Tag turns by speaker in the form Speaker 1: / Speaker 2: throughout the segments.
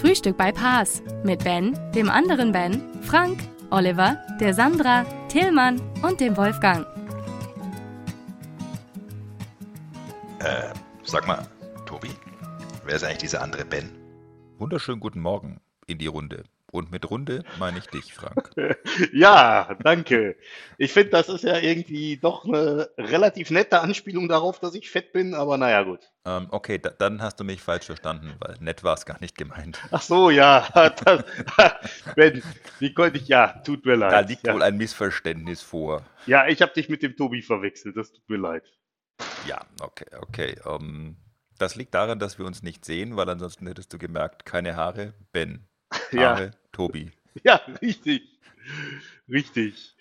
Speaker 1: Frühstück bei Paas mit Ben, dem anderen Ben, Frank, Oliver, der Sandra, Tillmann und dem Wolfgang.
Speaker 2: Äh, sag mal, Tobi, wer ist eigentlich dieser andere Ben?
Speaker 3: Wunderschönen guten Morgen in die Runde. Und mit Runde meine ich dich, Frank.
Speaker 4: Ja, danke. Ich finde, das ist ja irgendwie doch eine relativ nette Anspielung darauf, dass ich fett bin, aber naja, gut.
Speaker 3: ähm, okay, da, dann hast du mich falsch verstanden, weil nett war es gar nicht gemeint.
Speaker 4: Ach so, ja. Das, Ben, wie konnte ich, ja, tut mir leid.
Speaker 3: Da liegt
Speaker 4: ja.
Speaker 3: wohl ein Missverständnis vor.
Speaker 4: ja, ich habe dich mit dem Tobi verwechselt, das tut mir leid.
Speaker 3: Ja, okay, okay. Ähm, das liegt daran, dass wir uns nicht sehen, weil ansonsten hättest du gemerkt, keine Haare, Ben.
Speaker 4: Ja.
Speaker 3: Tobi.
Speaker 4: Ja, richtig. Richtig.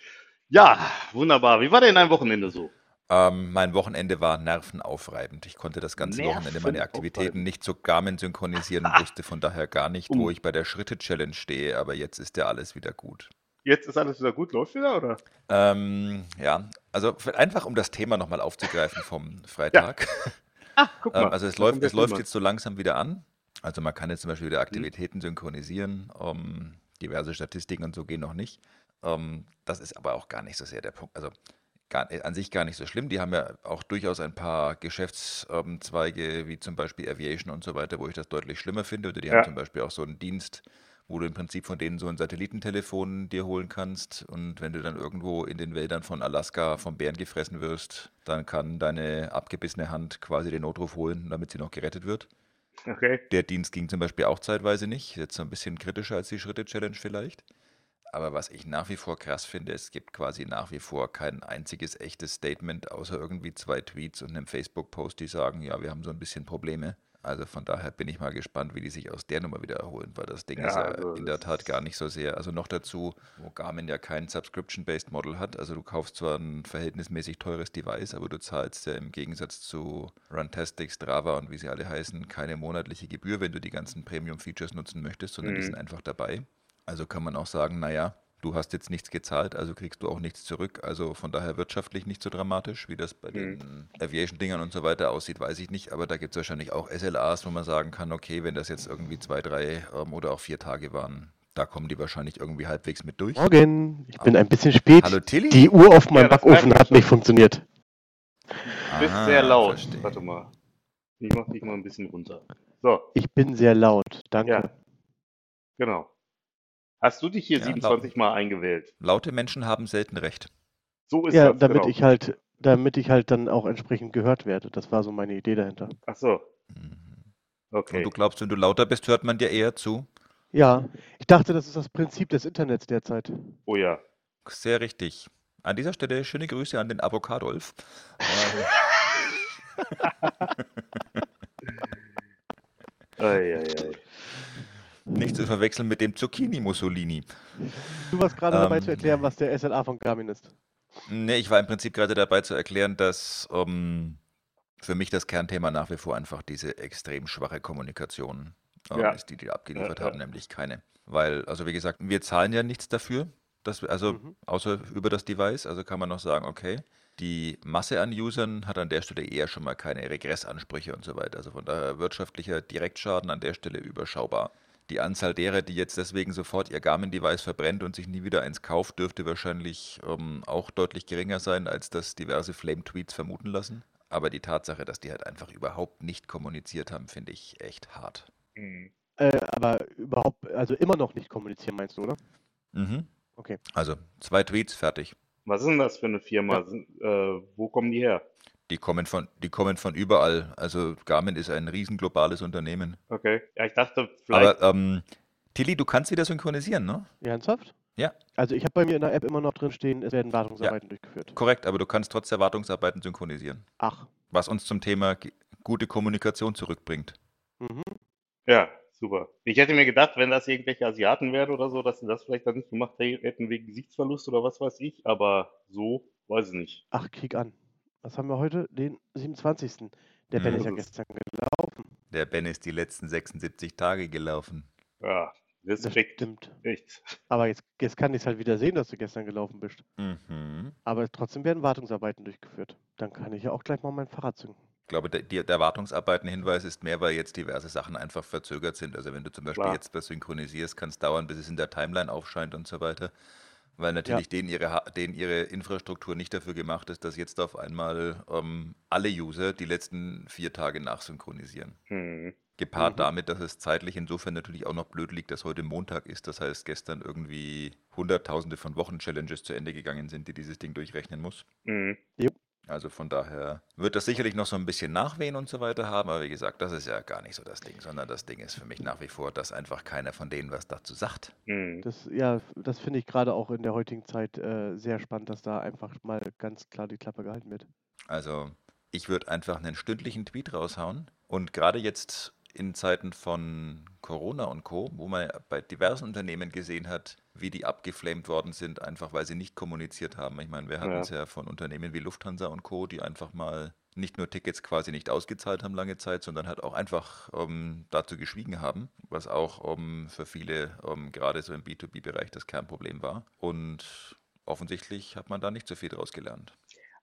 Speaker 4: Ja, wunderbar. Wie war denn dein Wochenende so?
Speaker 3: Ähm, mein Wochenende war nervenaufreibend. Ich konnte das ganze Wochenende meine Aktivitäten nicht so Garmin synchronisieren und wusste von daher gar nicht, wo
Speaker 4: Uh.
Speaker 3: ich bei der Schritte-Challenge stehe, aber jetzt ist ja alles wieder gut.
Speaker 4: Jetzt ist alles wieder gut, läuft wieder, oder?
Speaker 3: Ähm, ja, also einfach um das Thema nochmal aufzugreifen vom Freitag.
Speaker 4: Ah, guck
Speaker 3: Ähm,
Speaker 4: mal.
Speaker 3: also es
Speaker 4: da
Speaker 3: läuft, es läuft jetzt so langsam wieder an. Also man kann jetzt zum
Speaker 4: Mhm.
Speaker 3: Beispiel wieder Aktivitäten synchronisieren. Ähm, diverse Statistiken und so gehen noch nicht. Ähm, das ist aber auch gar nicht so sehr der Punkt. Also gar, äh, an sich gar nicht so schlimm. Die haben ja auch durchaus ein paar Geschäftszweige, wie zum Beispiel Aviation und so weiter, wo ich das deutlich schlimmer finde. Oder die
Speaker 4: Ja.
Speaker 3: haben zum Beispiel auch so einen Dienst, wo du im Prinzip von denen so ein Satellitentelefon dir holen kannst. Und wenn du dann irgendwo in den Wäldern von Alaska vom Bären gefressen wirst, dann kann deine abgebissene Hand quasi den Notruf holen, damit sie noch gerettet wird.
Speaker 4: Okay.
Speaker 3: Der Dienst ging zum Beispiel auch zeitweise nicht. Jetzt so ein bisschen kritischer als die Schritte-Challenge vielleicht. Aber was ich nach wie vor krass finde, es gibt quasi nach wie vor kein einziges echtes Statement, außer irgendwie zwei Tweets und einem Facebook-Post, die sagen, ja, wir haben so ein bisschen Probleme. Also von daher bin ich mal gespannt, wie die sich aus der Nummer wieder erholen, weil das Ding
Speaker 4: Ja,
Speaker 3: ist ja
Speaker 4: also
Speaker 3: in der Tat gar nicht so sehr. Also noch dazu, wo Garmin ja kein Subscription-Based Model hat. Also du kaufst zwar ein verhältnismäßig teures Device, aber du zahlst ja im Gegensatz zu Runtastic, Strava und wie sie alle heißen, keine monatliche Gebühr, wenn du die ganzen Premium-Features nutzen möchtest, sondern die
Speaker 4: Mhm.
Speaker 3: sind einfach dabei. Also kann man auch sagen, naja, du hast jetzt nichts gezahlt, also kriegst du auch nichts zurück. Also von daher wirtschaftlich nicht so dramatisch, wie das bei
Speaker 4: Mhm.
Speaker 3: den Aviation-Dingern und so weiter aussieht, weiß ich nicht. Aber da gibt es wahrscheinlich auch SLAs, wo man sagen kann, okay, wenn das jetzt irgendwie zwei, drei ähm, oder auch vier Tage waren, da kommen die wahrscheinlich irgendwie halbwegs mit durch.
Speaker 5: Morgen, ich bin ein bisschen spät.
Speaker 3: Hallo Tilly.
Speaker 5: Die Uhr auf meinem
Speaker 4: Ja,
Speaker 5: Backofen hat
Speaker 4: schon.
Speaker 5: nicht funktioniert.
Speaker 4: Du bist
Speaker 3: Aha,
Speaker 4: sehr laut.
Speaker 3: verstehe.
Speaker 4: Warte mal. Ich mach dich mal ein bisschen runter. So,
Speaker 5: Ich bin sehr laut, danke.
Speaker 4: ja. Genau. Hast du dich hier
Speaker 3: Ja,
Speaker 4: 27 Mal eingewählt?
Speaker 3: Laute Menschen haben selten recht.
Speaker 4: So ist
Speaker 5: Ja,
Speaker 4: das,
Speaker 5: damit
Speaker 4: genau.
Speaker 5: ich halt, damit ich halt dann auch entsprechend gehört werde. Das war so meine Idee dahinter.
Speaker 4: Ach so,
Speaker 3: Mhm.
Speaker 4: okay.
Speaker 3: Und du glaubst, wenn du lauter bist, hört man dir eher zu?
Speaker 5: Ja, ich dachte, das ist das Prinzip des Internets derzeit.
Speaker 4: Oh ja.
Speaker 3: Sehr richtig. An dieser Stelle schöne Grüße an den Avocadolf.
Speaker 4: Ei, ei, ei.
Speaker 3: Nicht zu verwechseln mit dem Zucchini Mussolini.
Speaker 5: Du warst gerade dabei
Speaker 3: Ähm.
Speaker 5: zu erklären, was der SLA von Garmin ist.
Speaker 3: Nee, ich war im Prinzip gerade dabei zu erklären, dass ähm, für mich das Kernthema nach wie vor einfach diese extrem schwache Kommunikation ähm,
Speaker 4: Ja.
Speaker 3: ist, die die abgeliefert
Speaker 4: Ja,
Speaker 3: haben,
Speaker 4: ja.
Speaker 3: nämlich keine. Weil, also wie gesagt, wir zahlen ja nichts dafür, dass wir, also
Speaker 5: Mhm.
Speaker 3: außer über das Device, also kann man noch sagen, okay, die Masse an Usern hat an der Stelle eher schon mal keine Regressansprüche und so weiter. Also von daher wirtschaftlicher Direktschaden an der Stelle überschaubar. Die Anzahl derer, die jetzt deswegen sofort ihr Garmin-Device verbrennt und sich nie wieder eins kauft, dürfte wahrscheinlich ähm, auch deutlich geringer sein, als das diverse Flame-Tweets vermuten lassen. Aber die Tatsache, dass die halt einfach überhaupt nicht kommuniziert haben, finde ich echt hart.
Speaker 4: Hm.
Speaker 5: Äh, aber überhaupt, also immer noch nicht kommunizieren, meinst du, oder?
Speaker 3: Mhm.
Speaker 5: Okay.
Speaker 3: Also zwei Tweets, fertig.
Speaker 4: Was ist denn das für eine Firma? Sind, äh, wo kommen die her?
Speaker 3: Die kommen von, die kommen von überall. Also Garmin ist ein riesen globales Unternehmen.
Speaker 4: Okay. Ja, ich dachte, vielleicht.
Speaker 3: Aber ähm, Tilly, du kannst wieder synchronisieren, ne?
Speaker 5: Ernsthaft?
Speaker 3: Ja.
Speaker 5: Also ich habe bei mir in der App immer noch drin stehen, es werden Wartungsarbeiten durchgeführt.
Speaker 3: Korrekt, aber du kannst trotz der Wartungsarbeiten synchronisieren.
Speaker 5: Ach.
Speaker 3: Was uns zum Thema gute Kommunikation zurückbringt.
Speaker 5: Mhm.
Speaker 4: ja, super. Ich hätte mir gedacht, wenn das irgendwelche Asiaten wären oder so, dass sie das vielleicht dann nicht gemacht hätten wegen Gesichtsverlust oder was weiß ich, aber so, weiß ich nicht.
Speaker 5: Ach, Krieg an. Was haben wir heute? Den 27. Der Ben
Speaker 3: Mhm.
Speaker 5: ist ja gestern gelaufen.
Speaker 3: Der Ben ist die letzten 76 Tage gelaufen.
Speaker 4: Ja,
Speaker 5: Das
Speaker 4: Respekt.
Speaker 5: stimmt.
Speaker 4: Echt.
Speaker 5: Aber jetzt, jetzt kann ich es halt wieder sehen, dass du gestern gelaufen bist.
Speaker 3: Mhm.
Speaker 5: Aber trotzdem werden Wartungsarbeiten durchgeführt. Dann kann ich ja auch gleich mal mein Fahrrad zünden.
Speaker 3: Ich glaube, der, der Wartungsarbeiten-Hinweis ist mehr, weil jetzt diverse Sachen einfach verzögert sind. Also wenn du zum Beispiel
Speaker 4: Klar.
Speaker 3: jetzt was synchronisierst, kann es dauern, bis es in der Timeline aufscheint und so weiter. Weil natürlich denen, ihre, Ha- denen ihre Infrastruktur nicht dafür gemacht ist, dass jetzt auf einmal ähm, alle User die letzten vier Tage nachsynchronisieren.
Speaker 4: Hm.
Speaker 3: Gepaart
Speaker 5: Mhm.
Speaker 3: damit, dass es zeitlich insofern natürlich auch noch blöd liegt, dass heute Montag ist. Das heißt, gestern irgendwie Hunderttausende von Wochen-Challenges zu Ende gegangen sind, die dieses Ding durchrechnen muss.
Speaker 4: Hm.
Speaker 3: Also von daher wird das sicherlich noch so ein bisschen Nachwehen und so weiter haben, aber wie gesagt, das ist ja gar nicht so das Ding, sondern das Ding ist für mich nach wie vor, dass einfach keiner von denen was dazu sagt.
Speaker 4: Hm.
Speaker 5: Das, ja, das finde ich gerade auch in der heutigen Zeit äh, sehr spannend, dass da einfach mal ganz klar die Klappe gehalten wird.
Speaker 3: Also ich würde einfach einen stündlichen Tweet raushauen und gerade jetzt in Zeiten von Corona und Co., wo man bei diversen Unternehmen gesehen hat, wie die abgeflamed worden sind, einfach weil sie nicht kommuniziert haben. Ich meine, wir hatten
Speaker 4: Ja.
Speaker 3: es ja von Unternehmen wie Lufthansa und Co., die einfach mal nicht nur Tickets quasi nicht ausgezahlt haben lange Zeit, sondern halt auch einfach ähm, dazu geschwiegen haben, was auch ähm, für viele ähm, gerade so im B2B-Bereich das Kernproblem war. Und offensichtlich hat man da nicht so viel draus gelernt.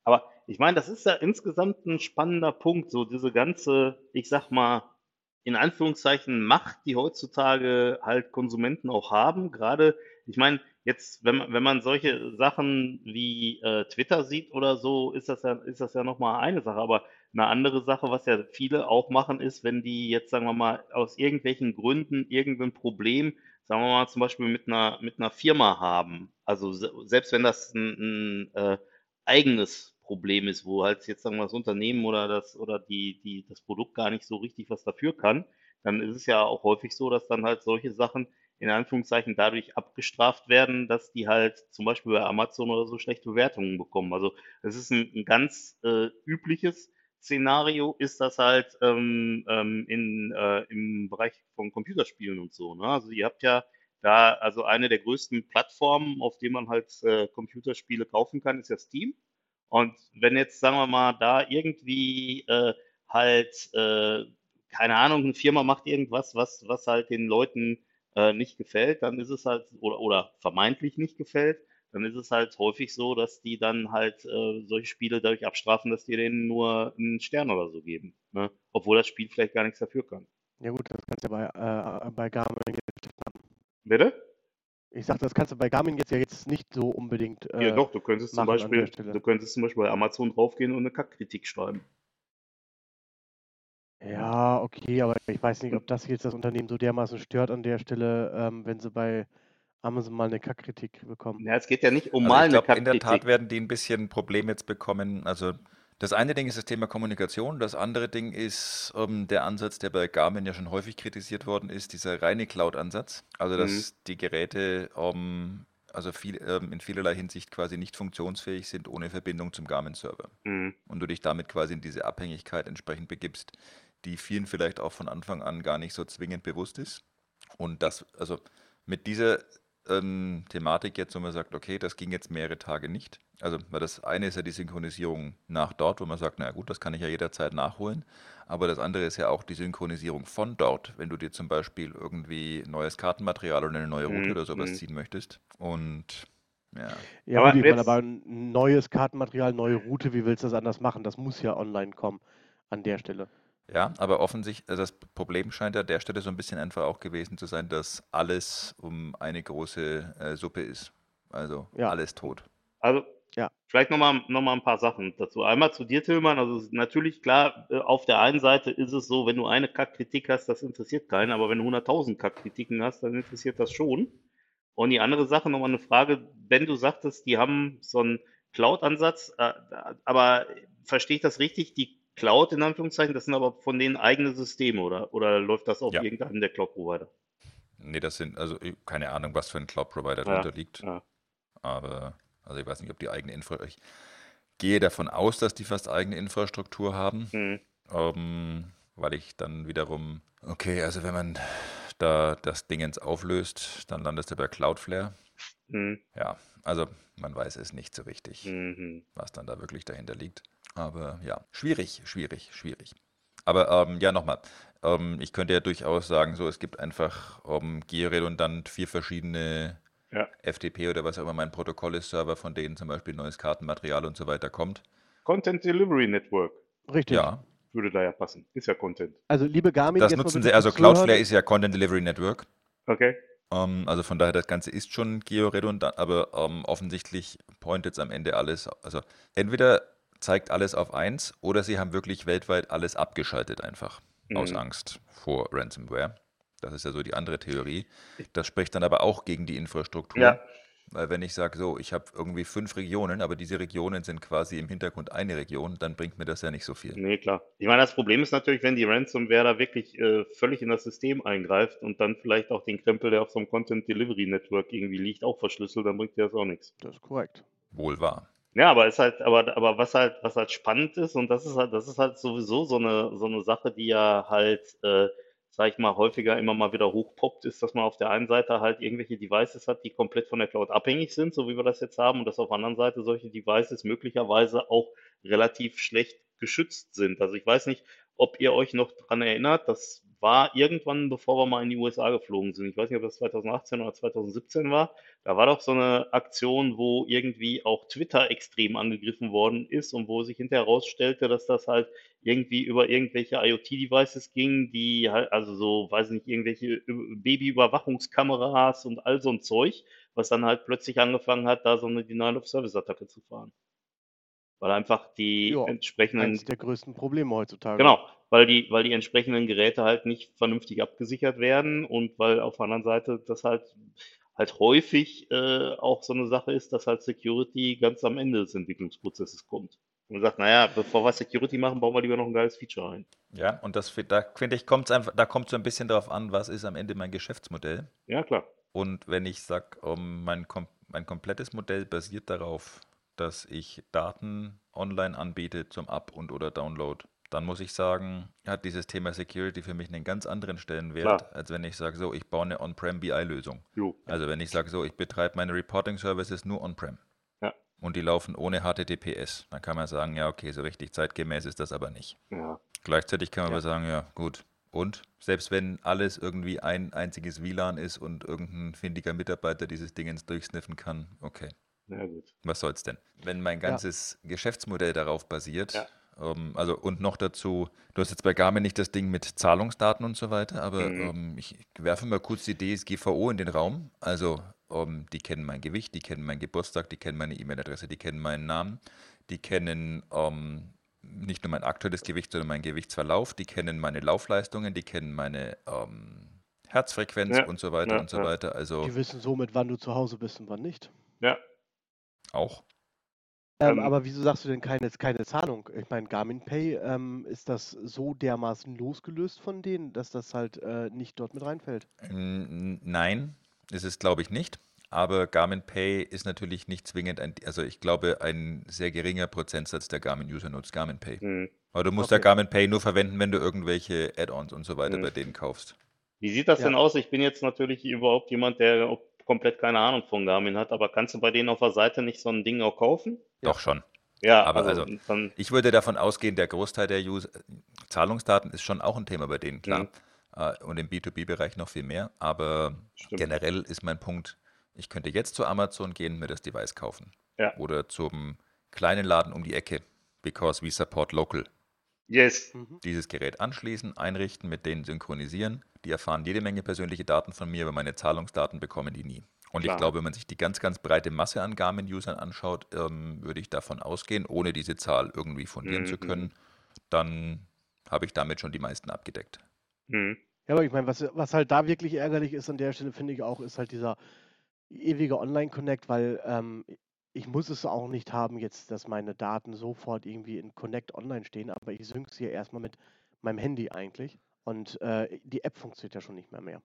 Speaker 4: Aber ich meine, das ist ja insgesamt ein spannender Punkt, so diese ganze, ich sag mal, in Anführungszeichen Macht, die heutzutage halt Konsumenten auch haben. Gerade, ich meine, jetzt, wenn man, wenn man solche Sachen wie äh, Twitter sieht oder so, ist das ja, ist das ja nochmal eine Sache. Aber eine andere Sache, was ja viele auch machen, ist, wenn die jetzt, sagen wir mal, aus irgendwelchen Gründen irgendein Problem, sagen wir mal, zum Beispiel mit einer, mit einer Firma haben. Also se selbst wenn das ein, ein äh, eigenes Problem ist, wo halt jetzt sagen wir das Unternehmen oder das oder die die das Produkt gar nicht so richtig was dafür kann, dann ist es ja auch häufig so, dass dann halt solche Sachen in Anführungszeichen dadurch abgestraft werden, dass die halt zum Beispiel bei Amazon oder so schlechte Bewertungen bekommen. Also es ist ein, ein ganz äh, übliches Szenario, ist das halt ähm, ähm, in, äh, im Bereich von Computerspielen und so. Ne? Also ihr habt ja da, also eine der größten Plattformen, auf denen man halt äh, Computerspiele kaufen kann, ist ja Steam. Und wenn jetzt, sagen wir mal, da irgendwie äh, halt, äh, keine Ahnung, eine Firma macht irgendwas, was, was halt den Leuten äh, nicht gefällt, dann ist es halt, oder, oder vermeintlich nicht gefällt, dann ist es halt häufig so, dass die dann halt äh, solche Spiele dadurch abstrafen, dass die denen nur einen Stern oder so geben. Ne? Obwohl das Spiel vielleicht gar nichts dafür kann.
Speaker 5: Ja gut, das kannst du ja bei, äh, bei Garmin.
Speaker 4: Bitte?
Speaker 5: Ich sag, das kannst du bei Garmin jetzt ja jetzt nicht so unbedingt. Äh,
Speaker 4: Ja, doch, du könntest zum Beispiel, du könntest zum Beispiel bei Amazon draufgehen und eine Kackkritik schreiben.
Speaker 5: Ja, okay, aber ich weiß nicht, ob das jetzt das Unternehmen so dermaßen stört an der Stelle, ähm, wenn sie bei Amazon mal eine Kackkritik bekommen.
Speaker 4: Ja, es geht ja nicht um
Speaker 3: Also
Speaker 4: mal
Speaker 3: ich
Speaker 4: eine
Speaker 3: glaube, in der Tat
Speaker 4: Kackkritik.
Speaker 3: werden die ein bisschen ein Problem jetzt bekommen. Also das eine Ding ist das Thema Kommunikation, das andere Ding ist ähm, der Ansatz, der bei Garmin ja schon häufig kritisiert worden ist, dieser reine Cloud-Ansatz. Also dass
Speaker 4: Mhm.
Speaker 3: die Geräte ähm, also viel, ähm, in vielerlei Hinsicht quasi nicht funktionsfähig sind ohne Verbindung zum Garmin-Server.
Speaker 4: Mhm.
Speaker 3: Und du dich damit quasi in diese Abhängigkeit entsprechend begibst, die vielen vielleicht auch von Anfang an gar nicht so zwingend bewusst ist. Und das, also mit dieser ähm, Thematik jetzt, wo man sagt, okay, das ging jetzt mehrere Tage nicht. Also, weil das eine ist ja die Synchronisierung nach dort, wo man sagt, naja gut, das kann ich ja jederzeit nachholen. Aber das andere ist ja auch die Synchronisierung von dort, wenn du dir zum Beispiel irgendwie neues Kartenmaterial oder eine neue Route
Speaker 4: Mhm,
Speaker 3: oder sowas
Speaker 4: mhm.
Speaker 3: ziehen möchtest. Und ja,
Speaker 5: Ja,
Speaker 4: Aber
Speaker 5: gut, aber ein neues Kartenmaterial, neue Route, wie willst du das anders machen? Das muss ja online kommen an der Stelle.
Speaker 3: Ja, aber offensichtlich, also das Problem scheint an der Stelle so ein bisschen einfach auch gewesen zu sein, dass alles um eine große äh, Suppe ist. Also
Speaker 5: Ja.
Speaker 3: alles tot.
Speaker 4: Also,
Speaker 5: Ja.
Speaker 4: vielleicht nochmal noch mal ein paar Sachen dazu. Einmal zu dir, Tillmann. Also, es ist natürlich klar, äh, auf der einen Seite ist es so, wenn du eine Kackkritik hast, das interessiert keinen. Aber wenn du 100.000 Kackkritiken hast, dann interessiert das schon. Und die andere Sache, nochmal eine Frage. Wenn du sagtest, die haben so einen Cloud-Ansatz, äh, aber verstehe ich das richtig? Die Cloud in Anführungszeichen, das sind aber von denen eigene Systeme, oder? Oder läuft das auf
Speaker 3: Ja.
Speaker 4: irgendeinem der Cloud-Provider?
Speaker 3: Nee, das sind, also keine Ahnung, was für ein Cloud-Provider
Speaker 4: Ja,
Speaker 3: drunter liegt.
Speaker 4: ja.
Speaker 3: Aber, also ich weiß nicht, ob die eigene Infrastruktur. Ich gehe davon aus, dass die fast eigene Infrastruktur haben.
Speaker 4: Hm.
Speaker 3: Ähm, weil ich dann wiederum, okay, also wenn man da das Dingens auflöst, dann landest du bei Cloudflare.
Speaker 4: Mhm.
Speaker 3: Ja, also man weiß es nicht so richtig,
Speaker 4: Mhm.
Speaker 3: was dann da wirklich dahinter liegt. Aber ja, schwierig, schwierig, schwierig. Aber ähm, ja, nochmal. Ähm, ich könnte ja durchaus sagen, so es gibt einfach ähm, georedundant vier verschiedene
Speaker 4: Ja.
Speaker 3: FTP oder was auch immer mein Protokoll ist, Server, von denen zum Beispiel neues Kartenmaterial und so weiter kommt.
Speaker 4: Content Delivery Network
Speaker 5: Richtig.
Speaker 3: Ja,
Speaker 4: würde da ja passen. Ist ja Content.
Speaker 5: Also liebe Garmin,
Speaker 3: das nutzen sie. Also. Cloudflare ist ja Content Delivery Network.
Speaker 4: Okay.
Speaker 3: Ähm, also von daher, das Ganze ist schon georedundant, aber ähm, offensichtlich pointet es am Ende alles. Also entweder zeigt alles auf 1 oder sie haben wirklich weltweit alles abgeschaltet einfach aus
Speaker 4: Mhm.
Speaker 3: Angst vor Ransomware. Das ist ja so die andere Theorie. Das spricht dann aber auch gegen die Infrastruktur.
Speaker 4: Ja.
Speaker 3: Weil wenn ich sage, so, ich habe irgendwie fünf Regionen, aber diese Regionen sind quasi im Hintergrund eine Region, dann bringt mir das ja nicht so viel.
Speaker 4: Nee, klar. Ich meine, das Problem ist natürlich, wenn die Ransomware da wirklich äh, völlig in das System eingreift und dann vielleicht auch den Krempel, der auf so einem Content Delivery Network irgendwie liegt, auch verschlüsselt, dann bringt dir das auch nichts.
Speaker 5: Das ist korrekt.
Speaker 3: Wohl wahr.
Speaker 4: Ja, aber ist halt, aber, aber was halt, was halt spannend ist, und das ist halt, das ist halt sowieso so eine, so eine Sache, die ja halt, äh, sag ich mal, häufiger immer mal wieder hochpoppt, ist, dass man auf der einen Seite halt irgendwelche Devices hat, die komplett von der Cloud abhängig sind, so wie wir das jetzt haben, und dass auf der anderen Seite solche Devices möglicherweise auch relativ schlecht geschützt sind. Also ich weiß nicht, ob ihr euch noch dran erinnert, das war irgendwann, bevor wir mal in die USA geflogen sind. Ich weiß nicht, ob das 2018 oder 2017 war. Da war doch so eine Aktion, wo irgendwie auch Twitter extrem angegriffen worden ist und wo sich hinterher herausstellte, dass das halt irgendwie über irgendwelche IoT-Devices ging, die halt, also so, weiß nicht, irgendwelche Babyüberwachungskameras und all so ein Zeug, was dann halt plötzlich angefangen hat, da so eine Denial-of-Service-Attacke zu fahren. Weil einfach die
Speaker 5: Ja,
Speaker 4: entsprechenden
Speaker 5: Eines der größten Probleme heutzutage.
Speaker 4: Genau, weil die, weil die entsprechenden Geräte halt nicht vernünftig abgesichert werden und weil auf der anderen Seite das halt halt häufig äh, auch so eine Sache ist, dass halt Security ganz am Ende des Entwicklungsprozesses kommt. Und man sagt, naja, bevor wir Security machen, bauen wir lieber noch ein geiles Feature ein.
Speaker 3: Ja, und das, da finde ich, kommt's einfach, da kommt so ein bisschen darauf an, was ist am Ende mein Geschäftsmodell.
Speaker 4: Ja, klar.
Speaker 3: Und wenn ich sage, mein, kom mein komplettes Modell basiert darauf, dass ich Daten online anbiete zum Up- und oder Download, dann muss ich sagen, hat dieses Thema Security für mich einen ganz anderen Stellenwert,
Speaker 4: Klar.
Speaker 3: als wenn ich sage, so, ich baue eine On-Prem BI-Lösung. Also wenn ich sage, so, ich betreibe meine Reporting-Services nur On-Prem.
Speaker 4: Ja.
Speaker 3: Und die laufen ohne HTTPS. Dann kann man sagen, ja, okay, so richtig zeitgemäß ist das aber nicht.
Speaker 4: Ja.
Speaker 3: Gleichzeitig kann man
Speaker 5: Ja.
Speaker 3: aber sagen, ja, gut. Und selbst wenn alles irgendwie ein einziges WLAN ist und irgendein findiger Mitarbeiter dieses Dingens durchsniffen kann, okay,
Speaker 4: Ja, gut.
Speaker 3: was soll's denn? Wenn mein
Speaker 5: Ja.
Speaker 3: ganzes Geschäftsmodell darauf basiert,
Speaker 4: Ja.
Speaker 3: ähm, also und noch dazu, du hast jetzt bei Garmin nicht das Ding mit Zahlungsdaten und so weiter, aber
Speaker 4: Mhm.
Speaker 3: ähm, ich werfe mal kurz die DSGVO in den Raum. Also ähm, die kennen mein Gewicht, die kennen meinen Geburtstag, die kennen meine E-Mail-Adresse, die kennen meinen Namen, die kennen ähm, nicht nur mein aktuelles Gewicht, sondern meinen Gewichtsverlauf, die kennen meine Laufleistungen, die kennen meine ähm, Herzfrequenz
Speaker 4: Ja,
Speaker 3: und so weiter
Speaker 4: ja,
Speaker 3: und so
Speaker 4: ja.
Speaker 3: weiter. Also
Speaker 5: Die wissen somit, wann du zu Hause bist und wann nicht.
Speaker 4: Ja.
Speaker 3: Auch.
Speaker 5: Ähm,
Speaker 4: Ähm,
Speaker 5: aber wieso sagst du denn keine, keine Zahlung? Ich meine, Garmin Pay, ähm, ist das so dermaßen losgelöst von denen, dass das halt äh, nicht dort mit reinfällt?
Speaker 3: Nein, ist es glaube ich nicht. Aber Garmin Pay ist natürlich nicht zwingend ein, also ich glaube, ein sehr geringer Prozentsatz der Garmin-User nutzt Garmin Pay.
Speaker 4: Hm.
Speaker 3: Aber du musst ja
Speaker 5: Okay.
Speaker 3: Garmin Pay nur verwenden, wenn du irgendwelche Add-ons und so weiter
Speaker 4: Mhm.
Speaker 3: bei denen kaufst.
Speaker 4: Wie sieht das
Speaker 5: Ja.
Speaker 4: denn aus? Ich bin jetzt natürlich überhaupt jemand, der komplett keine Ahnung von Garmin hat, aber kannst du bei denen auf der Seite nicht so ein Ding auch kaufen?
Speaker 5: Ja.
Speaker 3: Doch schon.
Speaker 4: Ja,
Speaker 3: Aber
Speaker 4: also,
Speaker 3: also- Ich würde davon ausgehen, der Großteil der User, Zahlungsdaten ist schon auch ein Thema bei denen, klar.
Speaker 4: Mhm.
Speaker 3: Äh, Und im B2B-Bereich noch viel mehr. Aber
Speaker 4: stimmt.
Speaker 3: generell ist mein Punkt, ich könnte jetzt zu Amazon gehen mir das Device kaufen.
Speaker 4: Ja.
Speaker 3: Oder zum kleinen Laden um die Ecke, because we support local.
Speaker 4: Yes.
Speaker 5: Mhm.
Speaker 3: Dieses Gerät anschließen, einrichten, mit denen synchronisieren. Die erfahren jede Menge persönliche Daten von mir, aber meine Zahlungsdaten bekommen die nie. Und
Speaker 4: Klar.
Speaker 3: ich glaube, wenn man sich die ganz, ganz breite Masse an Garmin-Usern anschaut, ähm, würde ich davon ausgehen, ohne diese Zahl irgendwie fundieren zu
Speaker 4: Mhm.
Speaker 3: können, dann habe ich damit schon die meisten abgedeckt.
Speaker 4: Hm.
Speaker 5: Ja, aber ich meine, was, was halt da wirklich ärgerlich ist an der Stelle, finde ich auch, ist halt dieser ewige Online-Connect, weil ähm, ich muss es auch nicht haben jetzt, dass meine Daten sofort irgendwie in Connect online stehen, aber ich sync sie ja erstmal mit meinem Handy eigentlich. Und äh, die App funktioniert ja schon nicht mehr mehr.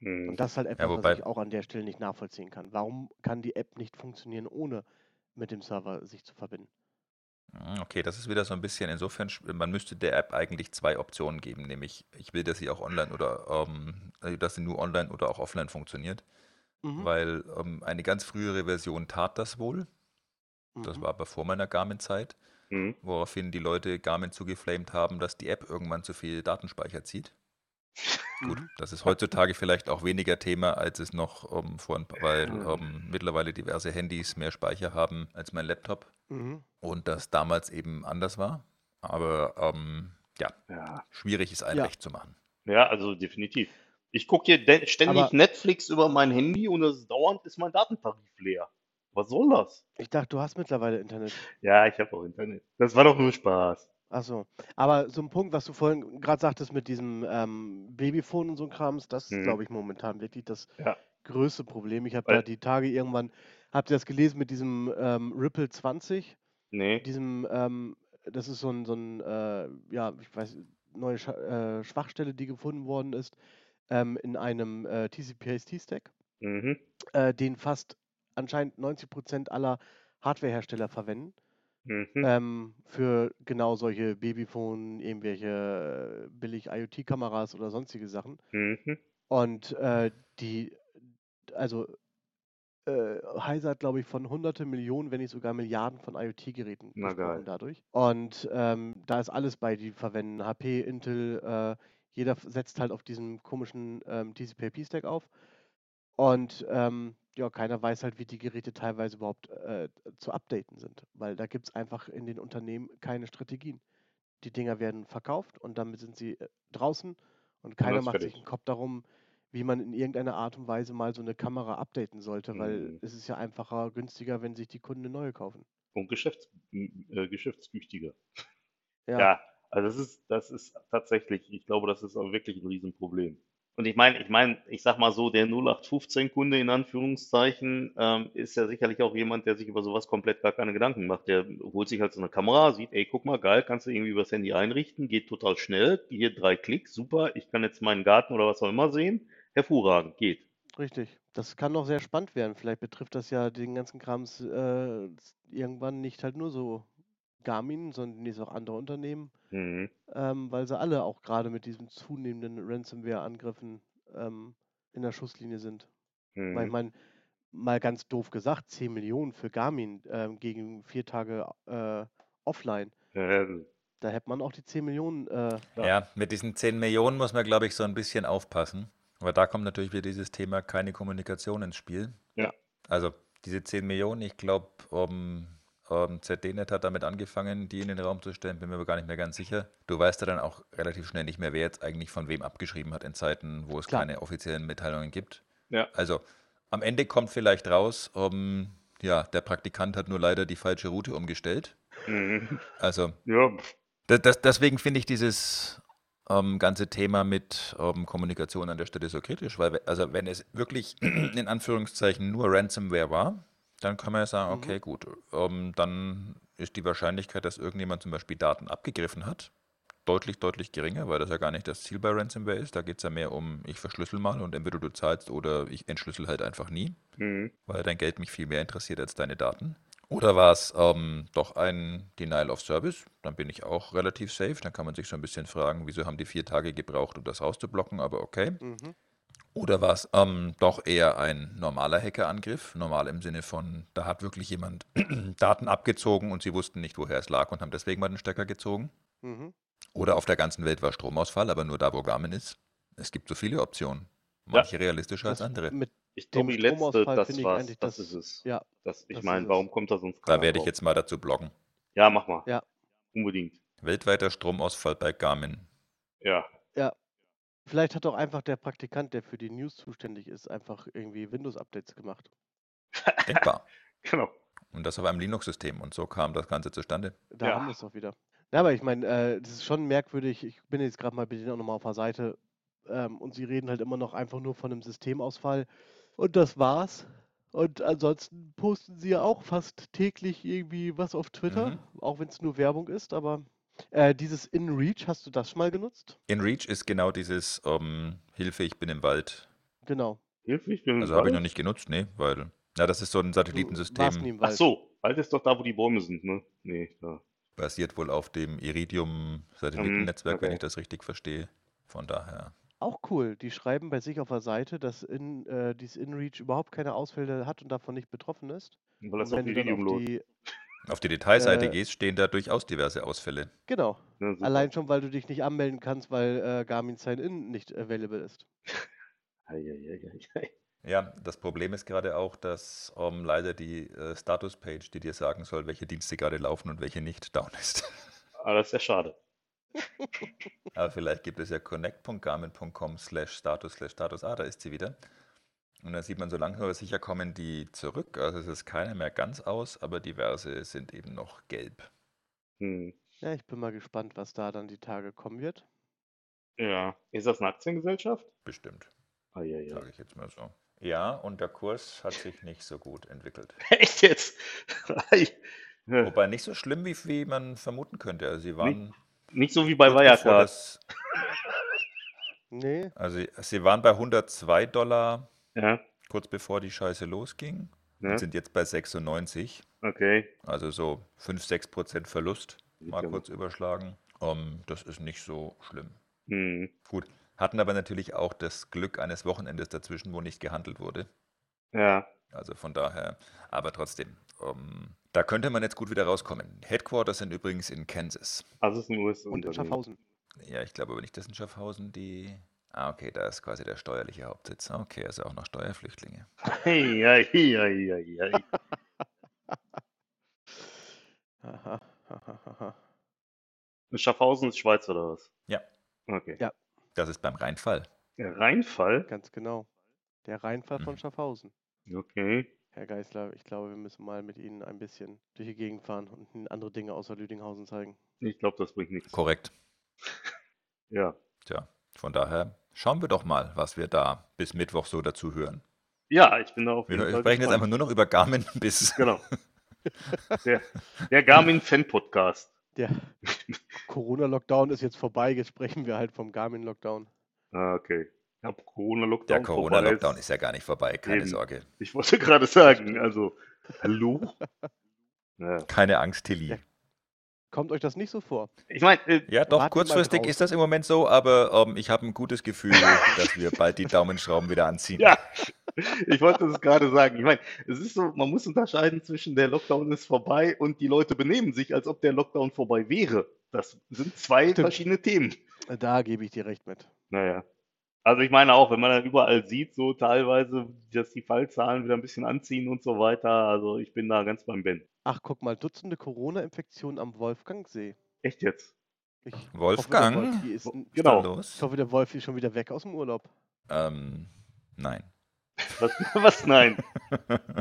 Speaker 4: Hm.
Speaker 5: Und das ist halt etwas,
Speaker 3: wobei-
Speaker 5: was ich auch an der Stelle nicht nachvollziehen kann. Warum kann die App nicht funktionieren, ohne mit dem Server sich zu verbinden?
Speaker 3: Hm, Okay, das ist wieder so ein bisschen, insofern, man müsste der App eigentlich zwei Optionen geben, nämlich ich will, dass sie auch online oder, ähm, äh, dass sie nur online oder auch offline funktioniert,
Speaker 5: Mhm.
Speaker 3: weil ähm, eine ganz frühere Version tat das wohl, das
Speaker 5: Mhm.
Speaker 3: war aber vor meiner Garmin-Zeit,
Speaker 4: Mhm.
Speaker 3: woraufhin die Leute Garmin zugeflamed haben, dass die App irgendwann zu viel Datenspeicher zieht. Gut,
Speaker 5: Mhm.
Speaker 3: das ist heutzutage vielleicht auch weniger Thema, als es noch ähm, vor ein paar, weil
Speaker 4: Mhm.
Speaker 3: ähm, mittlerweile diverse Handys mehr Speicher haben als mein Laptop
Speaker 5: Mhm.
Speaker 3: und das damals eben anders war. Aber ähm, ja,
Speaker 4: Ja.
Speaker 3: schwierig ist ein
Speaker 5: Ja.
Speaker 3: recht zu machen.
Speaker 4: ja, also definitiv. Ich gucke hier ständig
Speaker 5: Aber-
Speaker 4: Netflix über mein Handy und ist dauernd ist mein Datentarif leer. Was soll das?
Speaker 5: Ich dachte, du hast mittlerweile Internet.
Speaker 4: Ja, ich habe auch Internet. Das war doch nur Spaß.
Speaker 5: Achso. Aber so ein Punkt, was du vorhin gerade sagtest mit diesem ähm, Babyphone und so Krams, das ist,
Speaker 4: Mhm.
Speaker 5: glaube ich, momentan wirklich das
Speaker 4: Ja.
Speaker 5: größte Problem. Ich habe da die Tage irgendwann, habt ihr das gelesen mit diesem ähm, Ripple 20?
Speaker 4: Nee.
Speaker 5: Diesem, ähm, das ist so ein, so ein äh, ja, ich weiß, neue Scha äh, Schwachstelle, die gefunden worden ist, ähm, in einem äh, TCP/IP-Stack,
Speaker 4: Mhm.
Speaker 5: äh, den fast anscheinend 90% aller Hardwarehersteller verwenden.
Speaker 4: Mhm.
Speaker 5: Ähm, für genau solche Babyphone, irgendwelche äh, billig IoT-Kameras oder sonstige Sachen.
Speaker 4: Mhm.
Speaker 5: Und äh, die, also äh, Heise hat, glaube ich, von hunderte Millionen, wenn nicht sogar Milliarden von IoT-Geräten dadurch. Und ähm, da ist alles bei, die verwenden HP, Intel, äh, jeder setzt halt auf diesen komischen ähm, TCP/IP-Stack auf. Und ähm, ja, keiner weiß halt, wie die Geräte teilweise überhaupt äh, zu updaten sind, weil da gibt es einfach in den Unternehmen keine Strategien. Die Dinger werden verkauft und damit sind sie äh, draußen und keiner macht sich
Speaker 4: fertig.
Speaker 5: einen Kopf darum, wie man in irgendeiner Art und Weise mal so eine Kamera updaten sollte, weil
Speaker 4: Mhm.
Speaker 5: es ist ja einfacher, günstiger, wenn sich die Kunden eine neue kaufen.
Speaker 4: Und Geschäfts äh, geschäftstüchtiger.
Speaker 5: Ja,
Speaker 4: Ja, also das ist, das ist tatsächlich, ich glaube, das ist auch wirklich ein Riesenproblem. Und ich meine, ich meine, ich sag mal so, der 0815-Kunde in Anführungszeichen ähm, ist ja sicherlich auch jemand, der sich über sowas komplett gar keine Gedanken macht. Der holt sich halt so eine Kamera, sieht, ey, guck mal, geil, kannst du irgendwie übers Handy einrichten, geht total schnell, hier drei Klicks, super, ich kann jetzt meinen Garten oder was auch immer sehen, hervorragend, geht.
Speaker 5: richtig. Das kann noch sehr spannend werden. Vielleicht betrifft das ja den ganzen Krams äh, irgendwann nicht halt nur so Garmin, sondern demnächst auch andere Unternehmen.
Speaker 4: Mhm.
Speaker 5: ähm, weil sie alle auch gerade mit diesen zunehmenden Ransomware-Angriffen ähm, in der Schusslinie sind. Weil ich
Speaker 4: Mhm.
Speaker 5: meine, mal ganz doof gesagt, 10 Millionen für Garmin ähm, gegen vier Tage äh, offline.
Speaker 4: Ja,
Speaker 5: Da hätte man auch die 10 Millionen. Äh,
Speaker 4: Ja.
Speaker 3: Ja, mit diesen 10 Millionen muss man, glaube ich, so ein bisschen aufpassen. Aber da kommt natürlich wieder dieses Thema keine Kommunikation ins Spiel.
Speaker 4: Ja.
Speaker 3: Also diese 10 Millionen, ich glaube, um, um, ZDNet hat damit angefangen, die in den Raum zu stellen, bin mir aber gar nicht mehr ganz sicher. Du weißt ja dann auch relativ schnell nicht mehr, wer jetzt eigentlich von wem abgeschrieben hat in Zeiten, wo es
Speaker 5: Klar.
Speaker 3: keine offiziellen Mitteilungen gibt.
Speaker 4: Ja.
Speaker 3: Also am Ende kommt vielleicht raus, um, ja, der Praktikant hat nur leider die falsche Route umgestellt.
Speaker 4: Mhm.
Speaker 3: Also
Speaker 4: Ja,
Speaker 3: das, das, deswegen finde ich dieses ähm, ganze Thema mit ähm, Kommunikation an der Stelle so kritisch, weil we- also wenn es wirklich in Anführungszeichen nur Ransomware war, dann kann man ja sagen,
Speaker 5: Mhm.
Speaker 3: okay, gut, ähm, dann ist die Wahrscheinlichkeit, dass irgendjemand zum Beispiel Daten abgegriffen hat, deutlich, deutlich geringer, weil das ja gar nicht das Ziel bei Ransomware ist. Da geht es ja mehr um, ich verschlüssel mal und entweder du zahlst oder ich entschlüssel halt einfach nie
Speaker 4: mhm.
Speaker 3: weil dein Geld mich viel mehr interessiert als deine Daten? Oder war es ähm, doch ein Denial of Service? Dann bin ich auch relativ safe. Dann kann man sich so ein bisschen fragen, wieso haben die vier Tage gebraucht, um das rauszublocken, aber okay.
Speaker 5: mhm.
Speaker 3: Oder war es ähm, doch eher ein normaler Hackerangriff? Normal im Sinne von, da hat wirklich jemand Daten abgezogen und sie wussten nicht, woher es lag und haben deswegen mal den Stecker gezogen?
Speaker 5: Mhm.
Speaker 3: Oder auf der ganzen Welt war Stromausfall, aber nur da, wo Garmin ist? Es gibt so viele Optionen. Manche realistischer als
Speaker 5: Das
Speaker 3: andere.
Speaker 5: mit
Speaker 4: Ich
Speaker 5: dem
Speaker 4: glaube, die letzte, das war's,
Speaker 5: eigentlich
Speaker 4: das
Speaker 5: das,
Speaker 4: ist es.
Speaker 5: ja,
Speaker 4: Das, ich meine, warum kommt da sonst
Speaker 3: Da
Speaker 4: keiner
Speaker 3: werde ich jetzt mal dazu bloggen.
Speaker 4: Ja, mach mal.
Speaker 5: Ja.
Speaker 4: Unbedingt.
Speaker 3: Weltweiter Stromausfall bei Garmin.
Speaker 4: Ja.
Speaker 5: Vielleicht hat auch einfach der Praktikant, der für die News zuständig ist, einfach irgendwie Windows-Updates gemacht.
Speaker 3: Denkbar.
Speaker 4: Genau.
Speaker 3: Und das auf einem Linux-System. Und so kam das Ganze zustande.
Speaker 5: Da
Speaker 4: Ja.
Speaker 5: haben wir es doch wieder. Ja, aber ich meine, äh, das ist schon merkwürdig. Ich bin jetzt gerade mal bei denen auch nochmal auf der Seite ähm, und sie reden halt immer noch einfach nur von einem Systemausfall. Und das war's. Und ansonsten posten sie ja auch fast täglich irgendwie was auf Twitter,
Speaker 3: Mhm.
Speaker 5: auch wenn es nur Werbung ist. Aber äh, dieses InReach, hast du das schon mal genutzt?
Speaker 3: In Reach ist genau dieses ähm, Hilfe, ich bin im Wald.
Speaker 5: Genau.
Speaker 4: Hilf mich, bin im
Speaker 3: Also habe ich noch nicht genutzt, nee, weil. Ja, das ist so ein Satellitensystem.
Speaker 5: im
Speaker 4: Ach
Speaker 5: Wald.
Speaker 4: so, Wald ist doch da, wo die Bäume sind, ne? Nee, da.
Speaker 3: Basiert wohl auf dem Iridium-Satellitennetzwerk, wenn
Speaker 4: okay.
Speaker 3: ich das richtig verstehe. Von daher.
Speaker 5: Auch cool. Die schreiben bei sich auf der Seite, dass in, äh, dieses InReach überhaupt keine Ausfälle hat und davon nicht betroffen ist.
Speaker 4: Weil das auf
Speaker 5: wenn
Speaker 4: Iridium läuft.
Speaker 3: Auf die Detailseite
Speaker 5: Äh,
Speaker 3: gehst, stehen da durchaus diverse Ausfälle.
Speaker 5: genau.
Speaker 4: Ja.
Speaker 5: Allein schon, weil du dich nicht anmelden kannst, weil äh, Garmin Sign-In nicht available ist.
Speaker 3: Ja, das Problem ist gerade auch, dass ähm, leider die äh, Status-Page, die dir sagen soll, welche Dienste gerade laufen und welche nicht, down ist.
Speaker 4: Aber das ist ja schade.
Speaker 3: Aber vielleicht gibt es ja connect.garmin.com slash status slash status. Ah, da ist sie wieder. Und dann sieht man so langsam aber sicher kommen die zurück. Also es ist keiner mehr ganz aus, aber diverse sind eben noch gelb.
Speaker 4: Hm.
Speaker 5: Ja, ich bin mal gespannt, was da dann die Tage kommen wird.
Speaker 4: Ja. Ist das eine Aktiengesellschaft?
Speaker 3: Bestimmt,
Speaker 4: Ei, ei,
Speaker 3: sage
Speaker 4: ei.
Speaker 3: ich jetzt mal so. Ja, und der Kurs hat sich nicht so gut entwickelt.
Speaker 4: Echt jetzt? Ei. Ja.
Speaker 3: Wobei nicht so schlimm, wie, wie man vermuten könnte. Also sie waren
Speaker 4: Nicht so wie bei Wirecard.
Speaker 3: das,
Speaker 5: Nee,
Speaker 3: also sie waren bei 102 Dollar
Speaker 4: Ja.
Speaker 3: kurz bevor die Scheiße losging
Speaker 4: ja.
Speaker 3: und sind jetzt bei 96.
Speaker 4: Okay.
Speaker 3: Also so 5-6 Prozent Verlust, mal kurz überschlagen. Ähm, das ist nicht so schlimm.
Speaker 4: Hm.
Speaker 3: Gut, hatten aber natürlich auch das Glück eines Wochenendes dazwischen, wo nicht gehandelt wurde.
Speaker 4: Ja.
Speaker 3: Also von daher, aber trotzdem, ähm, da könnte man jetzt gut wieder rauskommen. Headquarters sind übrigens in Kansas.
Speaker 4: Also es ist ein
Speaker 5: und in
Speaker 4: US-Unternehmen.
Speaker 5: Schaffhausen.
Speaker 3: Ja, ich glaube aber nicht, dass in Schaffhausen die. Ah, okay, da ist quasi der steuerliche Hauptsitz. Okay, also auch noch Steuerflüchtlinge.
Speaker 4: Ei, ei, ei, ei, ei.
Speaker 5: Haha, haha, haha.
Speaker 4: Schaffhausen ist Schweiz oder was?
Speaker 3: Ja.
Speaker 4: Okay.
Speaker 5: Ja.
Speaker 3: Das ist beim Rheinfall.
Speaker 4: Der Rheinfall?
Speaker 5: Ganz genau. Der Rheinfall von
Speaker 3: Mhm.
Speaker 5: Schaffhausen.
Speaker 4: Okay.
Speaker 5: Herr Geisler, ich glaube, wir müssen mal mit Ihnen ein bisschen durch die Gegend fahren und Ihnen andere Dinge außer Lüdinghausen zeigen.
Speaker 4: Ich glaube, das bringt nichts.
Speaker 3: Korrekt.
Speaker 4: Ja.
Speaker 3: Tja, von daher schauen wir doch mal, was wir da bis Mittwoch so dazu hören.
Speaker 4: Ja, ich bin da auf
Speaker 3: Wir
Speaker 4: jeden Fall
Speaker 3: sprechen jetzt
Speaker 4: gespannt.
Speaker 3: einfach nur noch über Garmin bis.
Speaker 4: Genau. Der, der Garmin Fan Podcast.
Speaker 5: Der Corona-Lockdown ist jetzt vorbei, jetzt sprechen wir halt vom Garmin-Lockdown.
Speaker 4: Ah, okay. Ja, Corona-Lockdown.
Speaker 3: Der Corona-Lockdown
Speaker 4: ist-
Speaker 3: ist ja gar nicht vorbei, keine
Speaker 4: Eben.
Speaker 3: Sorge.
Speaker 4: Ich wollte gerade sagen, also, hallo? Ja.
Speaker 3: Keine Angst, Tilly.
Speaker 5: Ja. Kommt euch das nicht so vor?
Speaker 4: Ich meine, äh,
Speaker 3: Ja, doch, kurzfristig ist das im Moment so, aber ähm, ich habe ein gutes Gefühl, dass wir bald die Daumenschrauben wieder anziehen.
Speaker 4: ja, ich wollte das gerade sagen. Ich meine, es ist so, man muss unterscheiden zwischen der Lockdown ist vorbei und die Leute benehmen sich, als ob der Lockdown vorbei wäre. Das sind zwei
Speaker 5: Stimmt.
Speaker 4: verschiedene Themen.
Speaker 5: Da gebe ich dir recht mit.
Speaker 4: Naja. Also ich meine auch, wenn man dann überall sieht, so teilweise, dass die Fallzahlen wieder ein bisschen anziehen und so weiter, also ich bin da ganz beim Ben.
Speaker 5: Ach, guck mal, Dutzende Corona-Infektionen am Wolfgangsee.
Speaker 4: Echt jetzt?
Speaker 5: Ich hoffe,
Speaker 3: Wolfgang?
Speaker 5: Wolfi ist,
Speaker 4: Genau.
Speaker 3: da
Speaker 5: ich
Speaker 3: los?
Speaker 5: hoffe, der Wolfi ist schon wieder weg aus dem Urlaub.
Speaker 3: Ähm, nein.
Speaker 4: Was, was nein?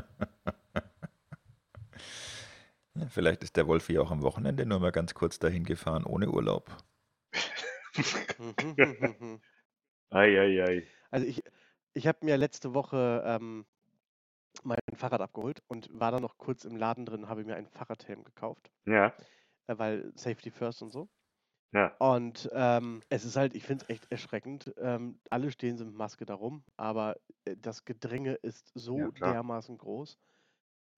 Speaker 3: Vielleicht ist der Wolf hier auch am Wochenende nur mal ganz kurz dahin gefahren, ohne Urlaub.
Speaker 5: Mhm,
Speaker 4: Eieiei.
Speaker 5: Also ich, ich habe mir letzte Woche ähm, mein Fahrrad abgeholt und war dann noch kurz im Laden drin, habe mir einen Fahrradhelm gekauft,
Speaker 4: Ja,
Speaker 5: äh, weil Safety First und so.
Speaker 4: ja.
Speaker 5: Und ähm, es ist halt, ich finde es echt erschreckend. Ähm, alle stehen so mit Maske darum, aber äh, das Gedränge ist so
Speaker 4: klar.
Speaker 5: dermaßen groß.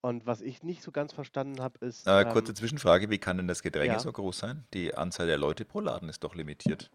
Speaker 5: Und was ich nicht so ganz verstanden habe, ist,
Speaker 3: Äh, kurze
Speaker 5: ähm,
Speaker 3: Zwischenfrage, wie kann denn das Gedränge
Speaker 5: ja.
Speaker 3: so groß sein? Die Anzahl der Leute pro Laden ist doch limitiert.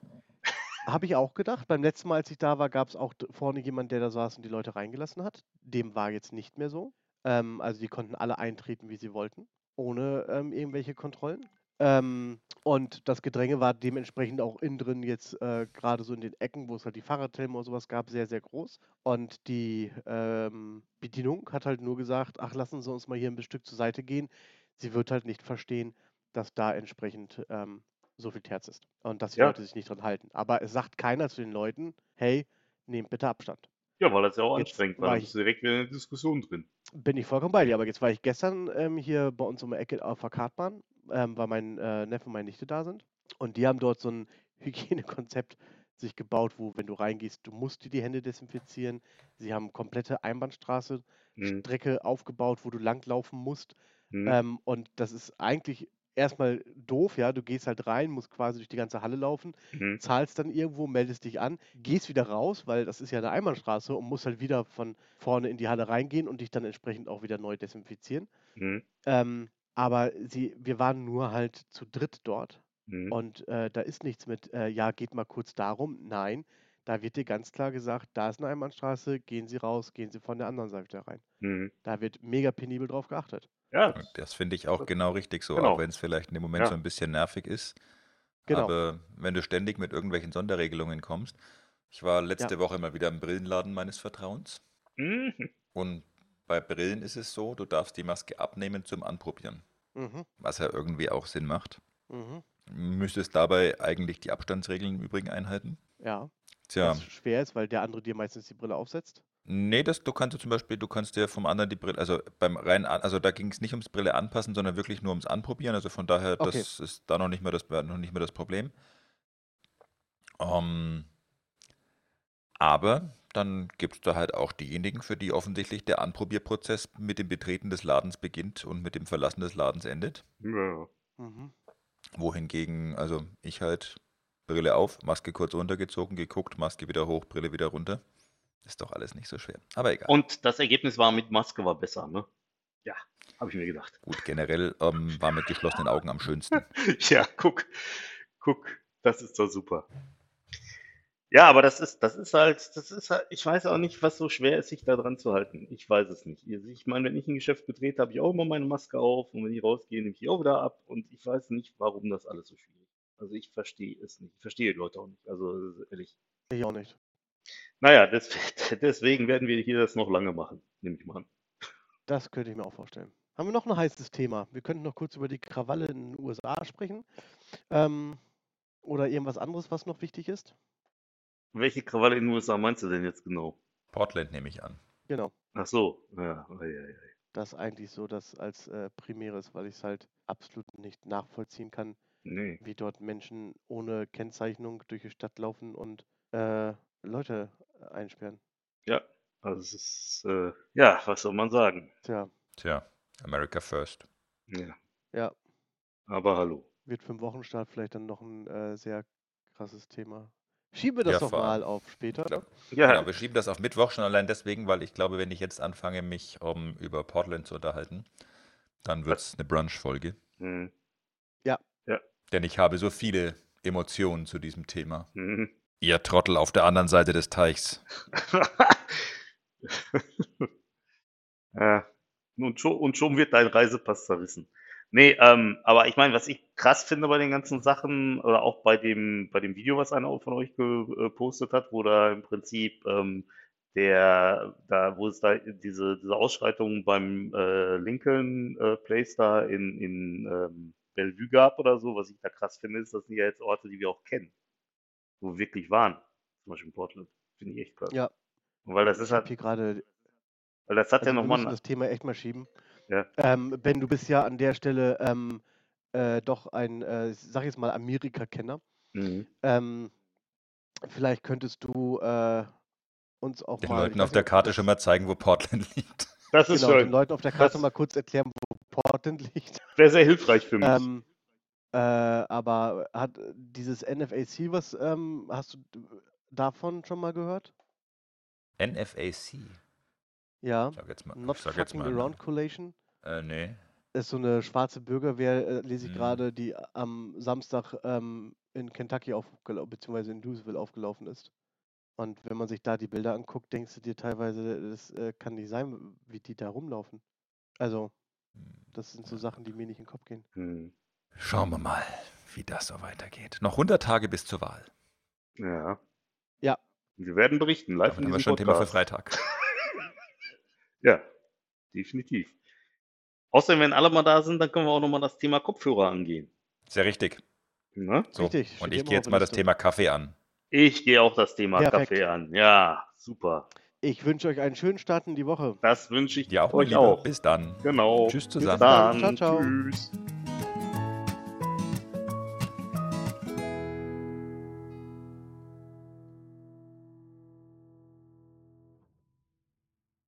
Speaker 5: Habe ich auch gedacht. Beim letzten Mal, als ich da war, gab es auch vorne jemand, der da saß und die Leute reingelassen hat. Dem war jetzt nicht mehr so. Ähm, also die konnten alle eintreten, wie sie wollten, ohne ähm, irgendwelche Kontrollen. Ähm, und das Gedränge war dementsprechend auch innen drin jetzt äh, gerade so in den Ecken, wo es halt die Fahrradhelme oder sowas gab, sehr, sehr groß. Und die ähm, Bedienung hat halt nur gesagt, ach, lassen Sie uns mal hier ein Stück zur Seite gehen. Sie wird halt nicht verstehen, dass da entsprechend ähm, so viel Terz ist und dass die
Speaker 4: Ja.
Speaker 5: Leute sich nicht dran halten. Aber es sagt keiner zu den Leuten, hey, nehmt bitte Abstand.
Speaker 4: Ja, weil das ja auch
Speaker 5: Jetzt
Speaker 4: anstrengend
Speaker 5: war
Speaker 4: war. Da
Speaker 5: ich-
Speaker 4: direkt wieder in der Diskussion drin.
Speaker 5: Bin ich vollkommen bei dir, aber jetzt war ich gestern ähm, hier bei uns um die Ecke auf der Kartbahn, ähm, weil mein äh, Neffe und meine Nichte da sind. Und die haben dort so ein Hygienekonzept sich gebaut, wo, wenn du reingehst, du musst dir die Hände desinfizieren. Sie haben komplette Einbahnstraße,
Speaker 4: Hm.
Speaker 5: Strecke aufgebaut, wo du langlaufen musst.
Speaker 4: Hm.
Speaker 5: Ähm, und das ist eigentlich erstmal doof, ja. Du gehst halt rein, musst quasi durch die ganze Halle laufen,
Speaker 4: Hm.
Speaker 5: zahlst dann irgendwo, meldest dich an, gehst wieder raus, weil das ist ja eine Einbahnstraße und musst halt wieder von vorne in die Halle reingehen und dich dann entsprechend auch wieder neu desinfizieren.
Speaker 4: Hm.
Speaker 5: Ähm, Aber sie, wir waren nur halt zu dritt dort
Speaker 4: Mhm.
Speaker 5: und äh, da ist nichts mit, äh, ja, geht mal kurz darum. Nein, da wird dir ganz klar gesagt, da ist eine Einbahnstraße, gehen Sie raus, gehen Sie von der anderen Seite rein.
Speaker 4: Mhm.
Speaker 5: Da wird mega penibel drauf geachtet.
Speaker 4: Ja,
Speaker 3: Und Das finde ich auch genau richtig so,
Speaker 4: Genau.
Speaker 3: auch wenn es vielleicht in dem Moment
Speaker 4: Ja.
Speaker 3: so ein bisschen nervig ist.
Speaker 5: Genau.
Speaker 3: Aber wenn du ständig mit irgendwelchen Sonderregelungen kommst, ich war letzte Woche mal wieder im Brillenladen meines Vertrauens
Speaker 4: Mhm.
Speaker 3: und bei Brillen ist es so, du darfst die Maske abnehmen zum Anprobieren,
Speaker 5: Mhm,
Speaker 3: was ja irgendwie auch Sinn macht.
Speaker 5: mhm.
Speaker 3: Müsstest dabei eigentlich die Abstandsregeln im Übrigen einhalten?
Speaker 5: Ja,
Speaker 3: Tja,
Speaker 5: was schwer ist, weil der andere dir meistens die Brille aufsetzt.
Speaker 3: Nee, das, du kannst ja zum Beispiel, du kannst dir vom anderen die Brille, also beim rein, an- also da ging es nicht ums Brille anpassen, sondern wirklich nur ums Anprobieren. Also von daher,
Speaker 5: Okay.
Speaker 3: das ist da noch nicht mehr das, noch nicht mehr das Problem. Ähm, aber dann gibt es da halt auch diejenigen, für die offensichtlich der Anprobierprozess mit dem Betreten des Ladens beginnt und mit dem Verlassen des Ladens endet.
Speaker 4: Ja.
Speaker 5: Mhm.
Speaker 3: Wohingegen, also ich halt Brille auf, Maske kurz runtergezogen, geguckt, Maske wieder hoch, Brille wieder runter. Ist doch alles nicht so schwer. Aber egal.
Speaker 4: Und das Ergebnis war mit Maske war besser, ne? Ja, habe ich mir gedacht.
Speaker 3: Gut, generell ähm, war mit geschlossenen Augen am schönsten.
Speaker 4: Ja, guck, guck, das ist doch super. Ja, aber das ist, das ist halt, das ist halt, ich weiß auch nicht, was so schwer ist, sich da dran zu halten. Ich weiß es nicht. Ich meine, wenn ich ein Geschäft betrete, habe ich auch immer meine Maske auf und wenn ich rausgehe, nehme ich die auch wieder ab und ich weiß nicht, warum das alles so schwierig ist. Also ich verstehe es nicht. Ich verstehe die Leute auch nicht. Also ehrlich.
Speaker 5: Ich auch nicht.
Speaker 4: Naja, des, deswegen werden wir hier das noch lange machen, nehme ich mal an.
Speaker 5: Das könnte ich mir auch vorstellen. Haben wir noch ein heißes Thema? Wir könnten noch kurz über die Krawalle in den USA sprechen. Ähm, oder irgendwas anderes, was noch wichtig ist.
Speaker 4: Welche Krawalle in den USA meinst du denn jetzt genau?
Speaker 3: Portland nehme ich an.
Speaker 5: Genau.
Speaker 4: Ach so, ja, ei, ei, ei.
Speaker 5: Das eigentlich so das als äh, Primäres, weil ich es halt absolut nicht nachvollziehen kann,
Speaker 4: nee.
Speaker 5: wie dort Menschen ohne Kennzeichnung durch die Stadt laufen und äh, Leute einsperren.
Speaker 4: Ja, also es ist, äh, ja, was soll man sagen?
Speaker 5: Tja,
Speaker 3: Tja, America First.
Speaker 4: Ja,
Speaker 5: ja,
Speaker 4: aber hallo.
Speaker 5: wird für den Wochenstart vielleicht dann noch ein äh, sehr krasses Thema. Schieben wir das
Speaker 3: Ja,
Speaker 5: doch mal auf später.
Speaker 3: Glaub-
Speaker 4: Ja,
Speaker 3: Genau, wir schieben das auf Mittwoch schon allein deswegen, weil ich glaube, wenn ich jetzt anfange, mich um, über Portland zu unterhalten, dann wird es eine Brunch-Folge.
Speaker 4: hm,
Speaker 3: Denn ich habe so viele Emotionen zu diesem Thema.
Speaker 4: hm.
Speaker 3: Ihr Trottel auf der anderen Seite des Teichs.
Speaker 4: ja, und schon, und schon wird dein Reisepass zerrissen. Nee, ähm, aber ich meine, was ich krass finde bei den ganzen Sachen, oder auch bei dem, bei dem Video, was einer von euch gepostet hat, wo da im Prinzip ähm, der, da, wo es da diese, diese Ausschreitung beim äh, Lincoln äh, Place da in, in ähm, Bellevue gab oder so, was ich da krass finde, ist, das sind ja jetzt Orte, die wir auch kennen, wo wir wirklich waren. Zum Beispiel in Portland. Finde ich echt krass.
Speaker 5: Ja,
Speaker 4: Und weil das ist halt,
Speaker 5: hier gerade
Speaker 4: weil das hat
Speaker 5: Also
Speaker 4: ja
Speaker 5: wir
Speaker 4: nochmal
Speaker 5: müssen
Speaker 4: ein,
Speaker 5: das Thema echt mal schieben.
Speaker 4: Ja.
Speaker 5: Ähm, ben, du bist ja an der Stelle ähm, äh, doch ein, äh, sag ich jetzt mal, Amerika-Kenner.
Speaker 4: Mhm.
Speaker 5: Ähm, vielleicht könntest du äh, uns auch
Speaker 3: Den
Speaker 5: mal, ich
Speaker 3: Leuten auf der Karte
Speaker 5: das-
Speaker 3: schon mal zeigen, wo Portland liegt.
Speaker 4: Das ist
Speaker 5: genau, den
Speaker 4: schön.
Speaker 5: Leuten auf der Karte
Speaker 4: Das-
Speaker 5: mal kurz erklären, wo Portland liegt.
Speaker 4: Wäre sehr hilfreich für mich.
Speaker 5: Ähm, äh, aber hat äh, dieses NFAC, was ähm, hast du d- davon schon mal gehört?
Speaker 3: NFAC.
Speaker 5: Ja,
Speaker 3: Ich sag jetzt mal.
Speaker 5: Not
Speaker 3: ich sag jetzt
Speaker 5: Fucking
Speaker 3: mal
Speaker 5: Around Collation.
Speaker 3: Äh, nee.
Speaker 5: ist so eine schwarze Bürgerwehr, äh, lese ich
Speaker 3: Mhm.
Speaker 5: gerade, die am Samstag ähm, in Kentucky aufgelaufen, beziehungsweise in Louisville aufgelaufen ist. Und wenn man sich da die Bilder anguckt, denkst du dir teilweise, das äh, kann nicht sein, wie die da rumlaufen. Also, das sind so Sachen, die mir nicht in den Kopf gehen.
Speaker 4: Hm.
Speaker 3: Schauen wir mal, wie das so weitergeht. Noch 100 Tage bis zur Wahl.
Speaker 4: Ja.
Speaker 5: Ja.
Speaker 4: Wir werden berichten, live
Speaker 3: Davon
Speaker 4: in
Speaker 3: haben wir
Speaker 4: diesem
Speaker 3: schon ein Thema für
Speaker 4: Podcast.
Speaker 3: Freitag.
Speaker 4: Ja, definitiv. Außerdem, wenn alle mal da sind, dann können wir auch nochmal das Thema Kopfhörer angehen.
Speaker 3: Sehr richtig.
Speaker 4: Ne?
Speaker 3: So,
Speaker 5: Richtig, steht
Speaker 3: und ich gehe jetzt mal das. Thema Kaffee an.
Speaker 4: Ich gehe auch das Thema
Speaker 5: Perfekt.
Speaker 4: Kaffee an. Ja, super.
Speaker 5: Ich wünsche euch einen schönen Start in die Woche.
Speaker 4: Das wünsche ich
Speaker 3: Dir auch,
Speaker 4: euch auch.
Speaker 3: Bis dann.
Speaker 4: Genau.
Speaker 3: Tschüss
Speaker 4: Bis
Speaker 3: zusammen.
Speaker 5: dann.
Speaker 4: dann.
Speaker 5: Ciao, ciao.
Speaker 4: Tschüss.